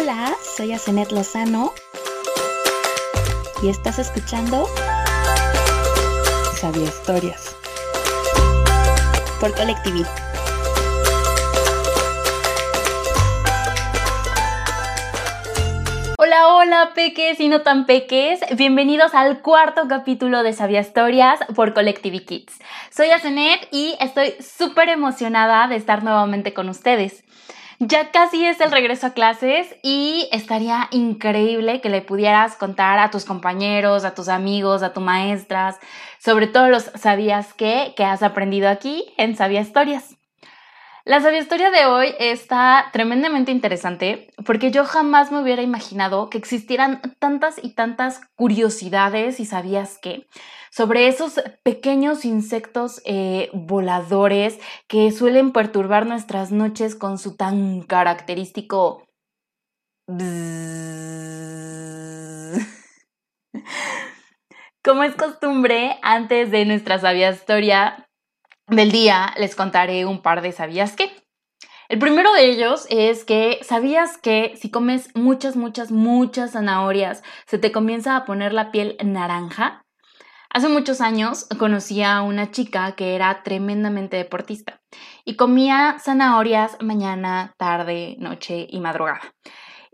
Hola, soy Asenet Lozano y estás escuchando Sabía Historias por Colectiví. Hola, hola, peques y no tan peques. Bienvenidos al cuarto capítulo de Sabia Historias por Collective Kids. Soy Asenet y estoy súper emocionada de estar nuevamente con ustedes. Ya casi es el regreso a clases y estaría increíble que le pudieras contar a tus compañeros, a tus amigos, a tus maestras, sobre todo los sabías que que has aprendido aquí en Sabia Historias. La sabia historia de hoy está tremendamente interesante porque yo jamás me hubiera imaginado que existieran tantas y tantas curiosidades y sabías que sobre esos pequeños insectos eh, voladores que suelen perturbar nuestras noches con su tan característico... Como es costumbre, antes de nuestra sabia historia, del día les contaré un par de sabías qué. El primero de ellos es que sabías que si comes muchas, muchas, muchas zanahorias, se te comienza a poner la piel naranja. Hace muchos años conocí a una chica que era tremendamente deportista y comía zanahorias mañana, tarde, noche y madrugada.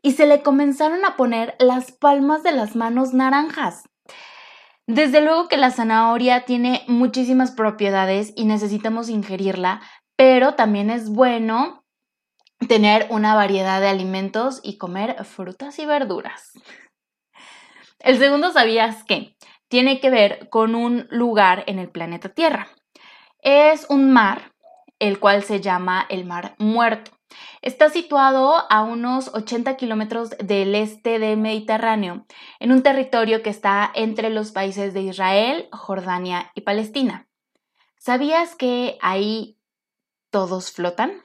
Y se le comenzaron a poner las palmas de las manos naranjas. Desde luego que la zanahoria tiene muchísimas propiedades y necesitamos ingerirla, pero también es bueno tener una variedad de alimentos y comer frutas y verduras. El segundo sabías que tiene que ver con un lugar en el planeta Tierra. Es un mar, el cual se llama el Mar Muerto. Está situado a unos 80 kilómetros del este del Mediterráneo, en un territorio que está entre los países de Israel, Jordania y Palestina. ¿Sabías que ahí todos flotan?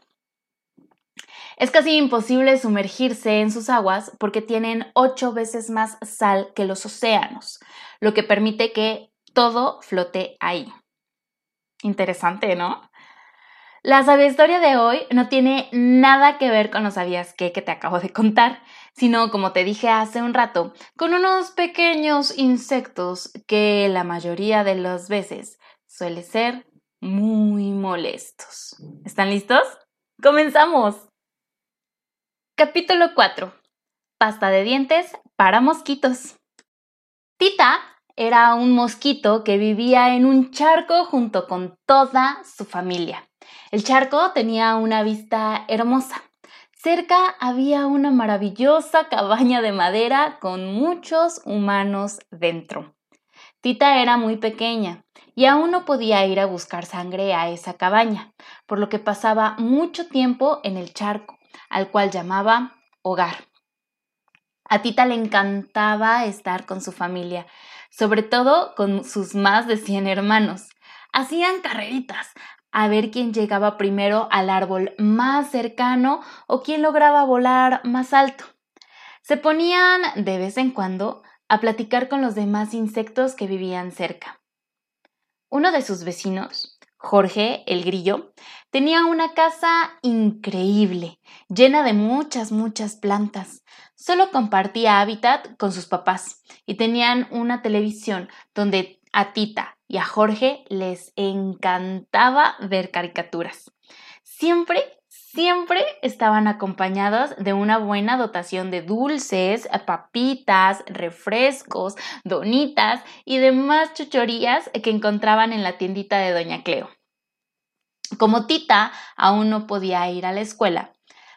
Es casi imposible sumergirse en sus aguas porque tienen ocho veces más sal que los océanos, lo que permite que todo flote ahí. Interesante, ¿no? La sabia historia de hoy no tiene nada que ver con los sabías que que te acabo de contar, sino, como te dije hace un rato, con unos pequeños insectos que la mayoría de las veces suele ser muy molestos. ¿Están listos? ¡Comenzamos! Capítulo 4. Pasta de dientes para mosquitos. Tita era un mosquito que vivía en un charco junto con toda su familia. El charco tenía una vista hermosa. Cerca había una maravillosa cabaña de madera con muchos humanos dentro. Tita era muy pequeña y aún no podía ir a buscar sangre a esa cabaña, por lo que pasaba mucho tiempo en el charco, al cual llamaba hogar. A Tita le encantaba estar con su familia, sobre todo con sus más de 100 hermanos. Hacían carreritas, a ver quién llegaba primero al árbol más cercano o quién lograba volar más alto. Se ponían de vez en cuando a platicar con los demás insectos que vivían cerca. Uno de sus vecinos, Jorge el Grillo, tenía una casa increíble, llena de muchas, muchas plantas. Solo compartía hábitat con sus papás y tenían una televisión donde a Tita y a Jorge les encantaba ver caricaturas. Siempre, siempre estaban acompañados de una buena dotación de dulces, papitas, refrescos, donitas y demás chuchorías que encontraban en la tiendita de Doña Cleo. Como Tita aún no podía ir a la escuela,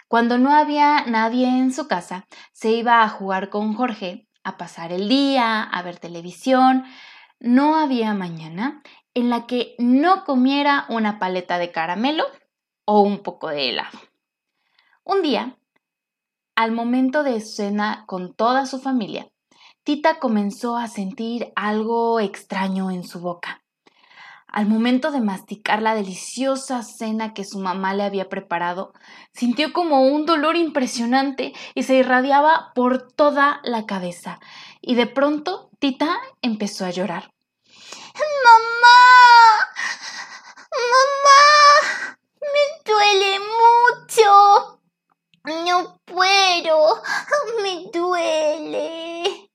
cuando no había nadie en su casa, se iba a jugar con Jorge, a pasar el día, a ver televisión, no había mañana en la que no comiera una paleta de caramelo o un poco de helado. Un día, al momento de cena con toda su familia, Tita comenzó a sentir algo extraño en su boca. Al momento de masticar la deliciosa cena que su mamá le había preparado, sintió como un dolor impresionante y se irradiaba por toda la cabeza. Y de pronto Tita empezó a llorar. ¡Mamá! ¡Mamá! ¡Me duele mucho! No puedo. Me duele.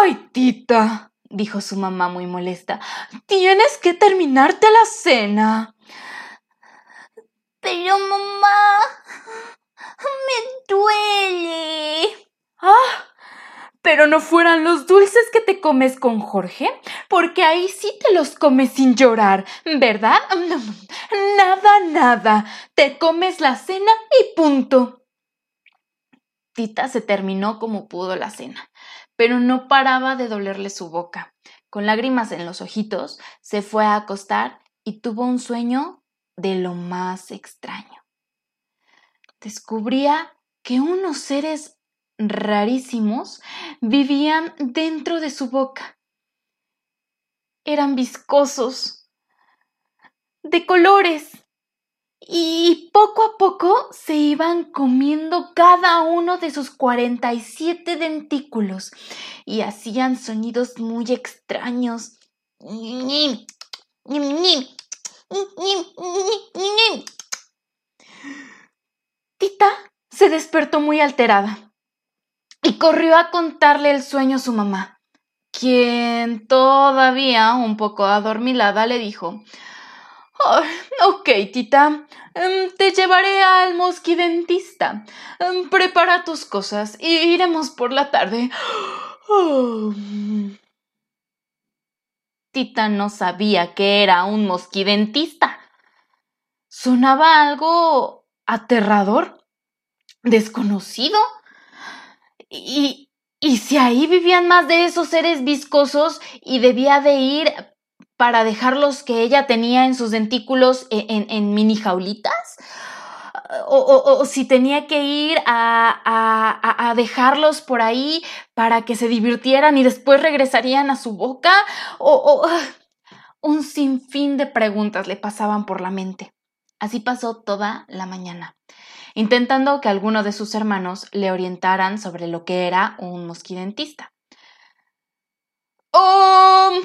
Ay, Tita, dijo su mamá muy molesta. Tienes que terminarte la cena. Pero mamá, me duele. Ah, pero no fueran los dulces que te comes con Jorge, porque ahí sí te los comes sin llorar, ¿verdad? Nada, nada. Te comes la cena y punto. Tita se terminó como pudo la cena, pero no paraba de dolerle su boca. Con lágrimas en los ojitos, se fue a acostar y tuvo un sueño de lo más extraño. Descubría que unos seres rarísimos vivían dentro de su boca. Eran viscosos, de colores, y poco a poco se iban comiendo cada uno de sus 47 dentículos y hacían sonidos muy extraños. Tita se despertó muy alterada y corrió a contarle el sueño a su mamá, quien todavía un poco adormilada le dijo Ok, tita, em, te llevaré al mosquidentista. Em, prepara tus cosas y iremos por la tarde. Tita no sabía que era un mosquidentista. Sonaba algo aterrador, desconocido. Y, y si ahí vivían más de esos seres viscosos y debía de ir para dejarlos que ella tenía en sus dentículos e, en, mini jaulitas. O, si tenía que ir a, a, dejarlos por ahí para que se divirtieran y después regresarían a su boca. O, un sinfín de preguntas le pasaban por la mente. Así pasó toda la mañana intentando que alguno de sus hermanos le orientaran sobre lo que era un mosquidentista. ¡Oh!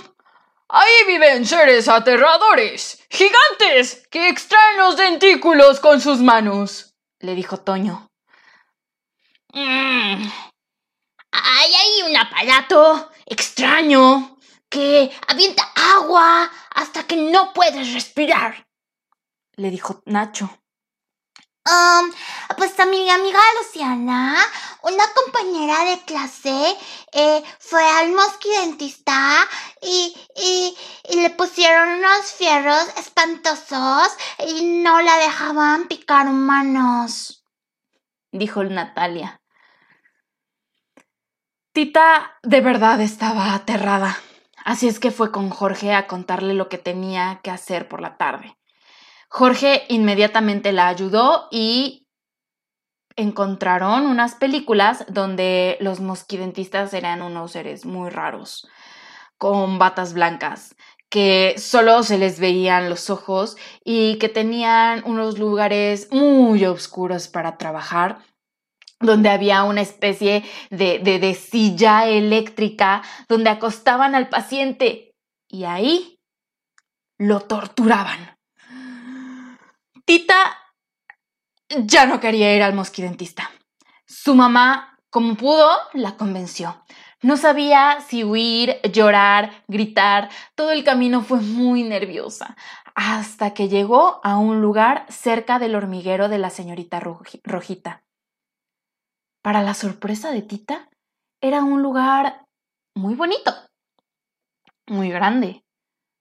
Ahí viven seres aterradores, gigantes, que extraen los dentículos con sus manos, le dijo Toño. Mm. Hay ahí un aparato extraño que avienta agua hasta que no puedes respirar, le dijo Nacho. Um, pues a mi amiga Luciana, una compañera de clase, eh, fue al mosquidentista y, y, y le pusieron unos fierros espantosos y no la dejaban picar humanos. Dijo Natalia. Tita de verdad estaba aterrada, así es que fue con Jorge a contarle lo que tenía que hacer por la tarde. Jorge inmediatamente la ayudó y encontraron unas películas donde los mosquidentistas eran unos seres muy raros, con batas blancas, que solo se les veían los ojos y que tenían unos lugares muy oscuros para trabajar donde había una especie de, de, silla eléctrica donde acostaban al paciente y ahí lo torturaban. Tita ya no quería ir al mosquidentista. Su mamá, como pudo, la convenció. No sabía si huir, llorar, gritar. Todo el camino fue muy nerviosa, hasta que llegó a un lugar cerca del hormiguero de la señorita Rojita. Para la sorpresa de Tita, era un lugar muy bonito, muy grande,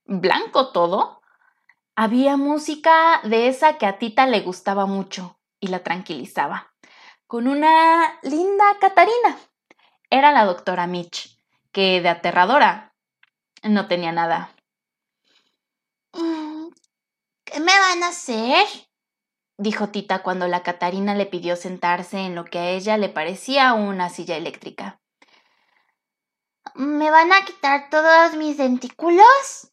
blanco todo, había música de esa que a Tita le gustaba mucho y la tranquilizaba, con una linda Catarina. Era la doctora Mitch, que de aterradora no tenía nada. Mm, ¿Qué me van a hacer? dijo Tita cuando la Catarina le pidió sentarse en lo que a ella le parecía una silla eléctrica. ¿Me van a quitar todos mis dentículos?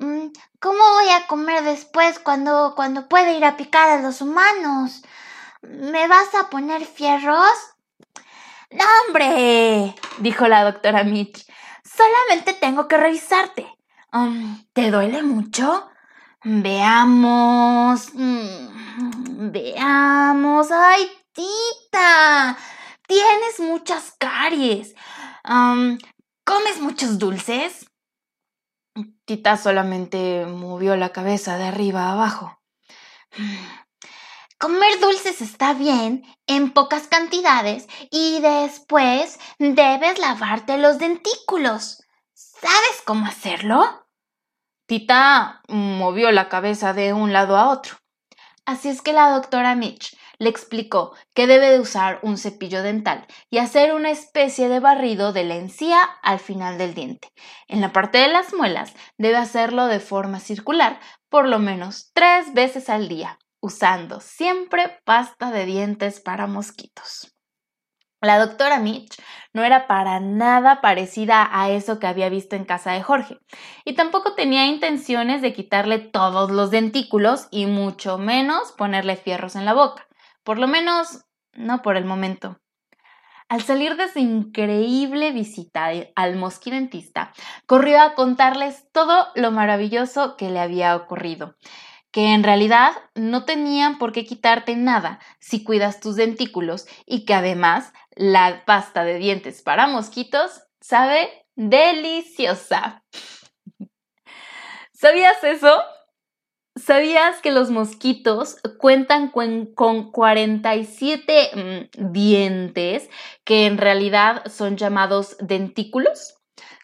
Mm, ¿Cómo voy a comer después cuando, cuando pueda ir a picar a los humanos? ¿Me vas a poner fierros? No, hombre, dijo la doctora Mitch. Solamente tengo que revisarte. Um, ¿Te duele mucho? Veamos. Mm, veamos. ¡Ay, tita! Tienes muchas caries. ¿Comes muchos dulces? Tita solamente movió la cabeza de arriba a abajo. Comer dulces está bien en pocas cantidades y después debes lavarte los dentículos. ¿Sabes cómo hacerlo? Tita movió la cabeza de un lado a otro. Así es que la doctora Mitch le explicó que debe de usar un cepillo dental y hacer una especie de barrido de la encía al final del diente. En la parte de las muelas debe hacerlo de forma circular por lo menos tres veces al día, usando siempre pasta de dientes para mosquitos. La doctora Mitch no era para nada parecida a eso que había visto en casa de Jorge, y tampoco tenía intenciones de quitarle todos los dentículos y mucho menos ponerle fierros en la boca. Por lo menos, no por el momento. Al salir de su increíble visita al mosquidentista, corrió a contarles todo lo maravilloso que le había ocurrido, que en realidad no tenían por qué quitarte nada si cuidas tus dentículos y que además la pasta de dientes para mosquitos sabe deliciosa. ¿Sabías eso? ¿Sabías que los mosquitos cuentan con, 47 mm, dientes que en realidad son llamados dentículos?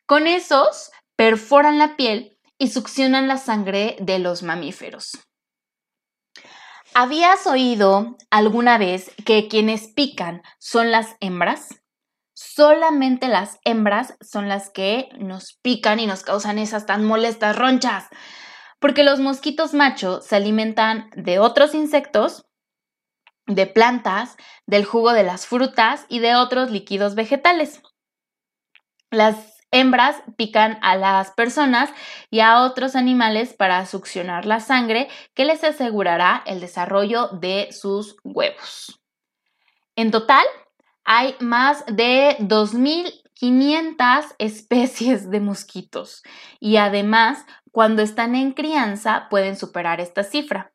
Con esos perforan la piel y succionan la sangre de los mamíferos. ¿Habías oído alguna vez que quienes pican son las hembras? Solamente las hembras son las que nos pican y nos causan esas tan molestas ronchas porque los mosquitos macho se alimentan de otros insectos, de plantas, del jugo de las frutas y de otros líquidos vegetales. Las hembras pican a las personas y a otros animales para succionar la sangre que les asegurará el desarrollo de sus huevos. En total, hay más de 2.500 especies de mosquitos y además cuando están en crianza pueden superar esta cifra.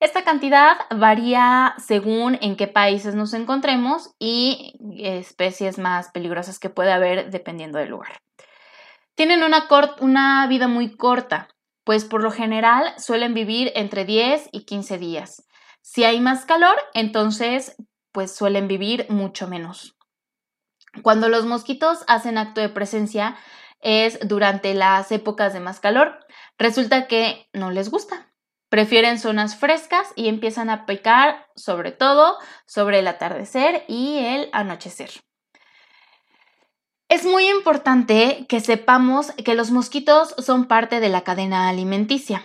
Esta cantidad varía según en qué países nos encontremos y especies más peligrosas que puede haber dependiendo del lugar. Tienen una, vida muy corta, pues por lo general suelen vivir entre 10 y 15 días. Si hay más calor, entonces pues suelen vivir mucho menos. Cuando los mosquitos hacen acto de presencia es durante las épocas de más calor, Resulta que no les gusta. Prefieren zonas frescas y empiezan a picar sobre todo sobre el atardecer y el anochecer. Es muy importante que sepamos que los mosquitos son parte de la cadena alimenticia.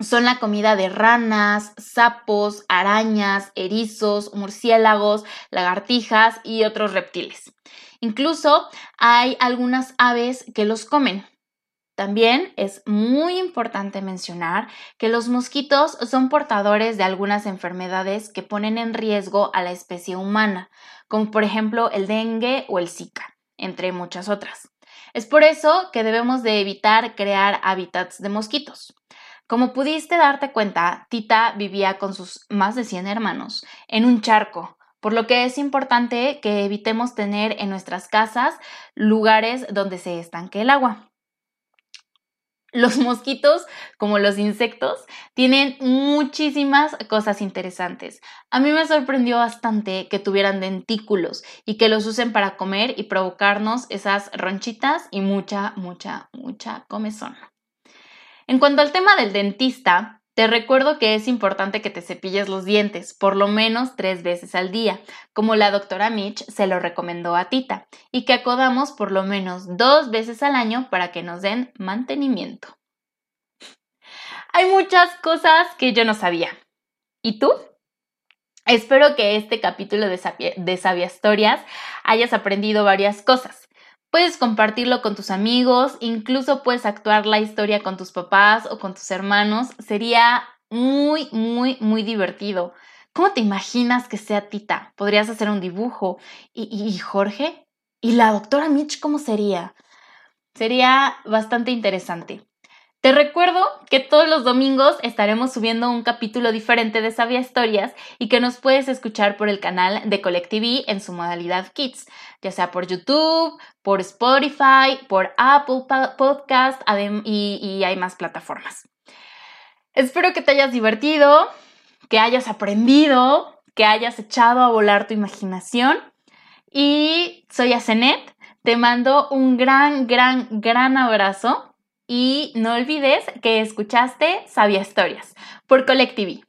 Son la comida de ranas, sapos, arañas, erizos, murciélagos, lagartijas y otros reptiles. Incluso hay algunas aves que los comen. También es muy importante mencionar que los mosquitos son portadores de algunas enfermedades que ponen en riesgo a la especie humana, como por ejemplo el dengue o el zika, entre muchas otras. Es por eso que debemos de evitar crear hábitats de mosquitos. Como pudiste darte cuenta, Tita vivía con sus más de 100 hermanos en un charco, por lo que es importante que evitemos tener en nuestras casas lugares donde se estanque el agua. Los mosquitos, como los insectos, tienen muchísimas cosas interesantes. A mí me sorprendió bastante que tuvieran dentículos y que los usen para comer y provocarnos esas ronchitas y mucha, mucha, mucha comezón. En cuanto al tema del dentista, te recuerdo que es importante que te cepilles los dientes por lo menos tres veces al día, como la doctora Mitch se lo recomendó a Tita, y que acodamos por lo menos dos veces al año para que nos den mantenimiento. Hay muchas cosas que yo no sabía. ¿Y tú? Espero que este capítulo de, Sabia, Historias hayas aprendido varias cosas. Puedes compartirlo con tus amigos, incluso puedes actuar la historia con tus papás o con tus hermanos. Sería muy, muy, muy divertido. ¿Cómo te imaginas que sea Tita? Podrías hacer un dibujo. ¿Y, Jorge? ¿Y la doctora Mitch cómo sería? Sería bastante interesante. Te recuerdo que todos los domingos estaremos subiendo un capítulo diferente de Sabia Historias y que nos puedes escuchar por el canal de Colectiví en su modalidad Kids, ya sea por YouTube, por Spotify, por Apple Podcast y, y hay más plataformas. Espero que te hayas divertido, que hayas aprendido, que hayas echado a volar tu imaginación. Y soy Asenet, te mando un gran, gran, gran abrazo y no olvides que escuchaste Sabia Historias por Colectivi.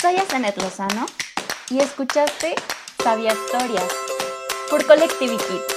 Soy Asenet Lozano y escuchaste Sabia Historias por Colectivi Kids.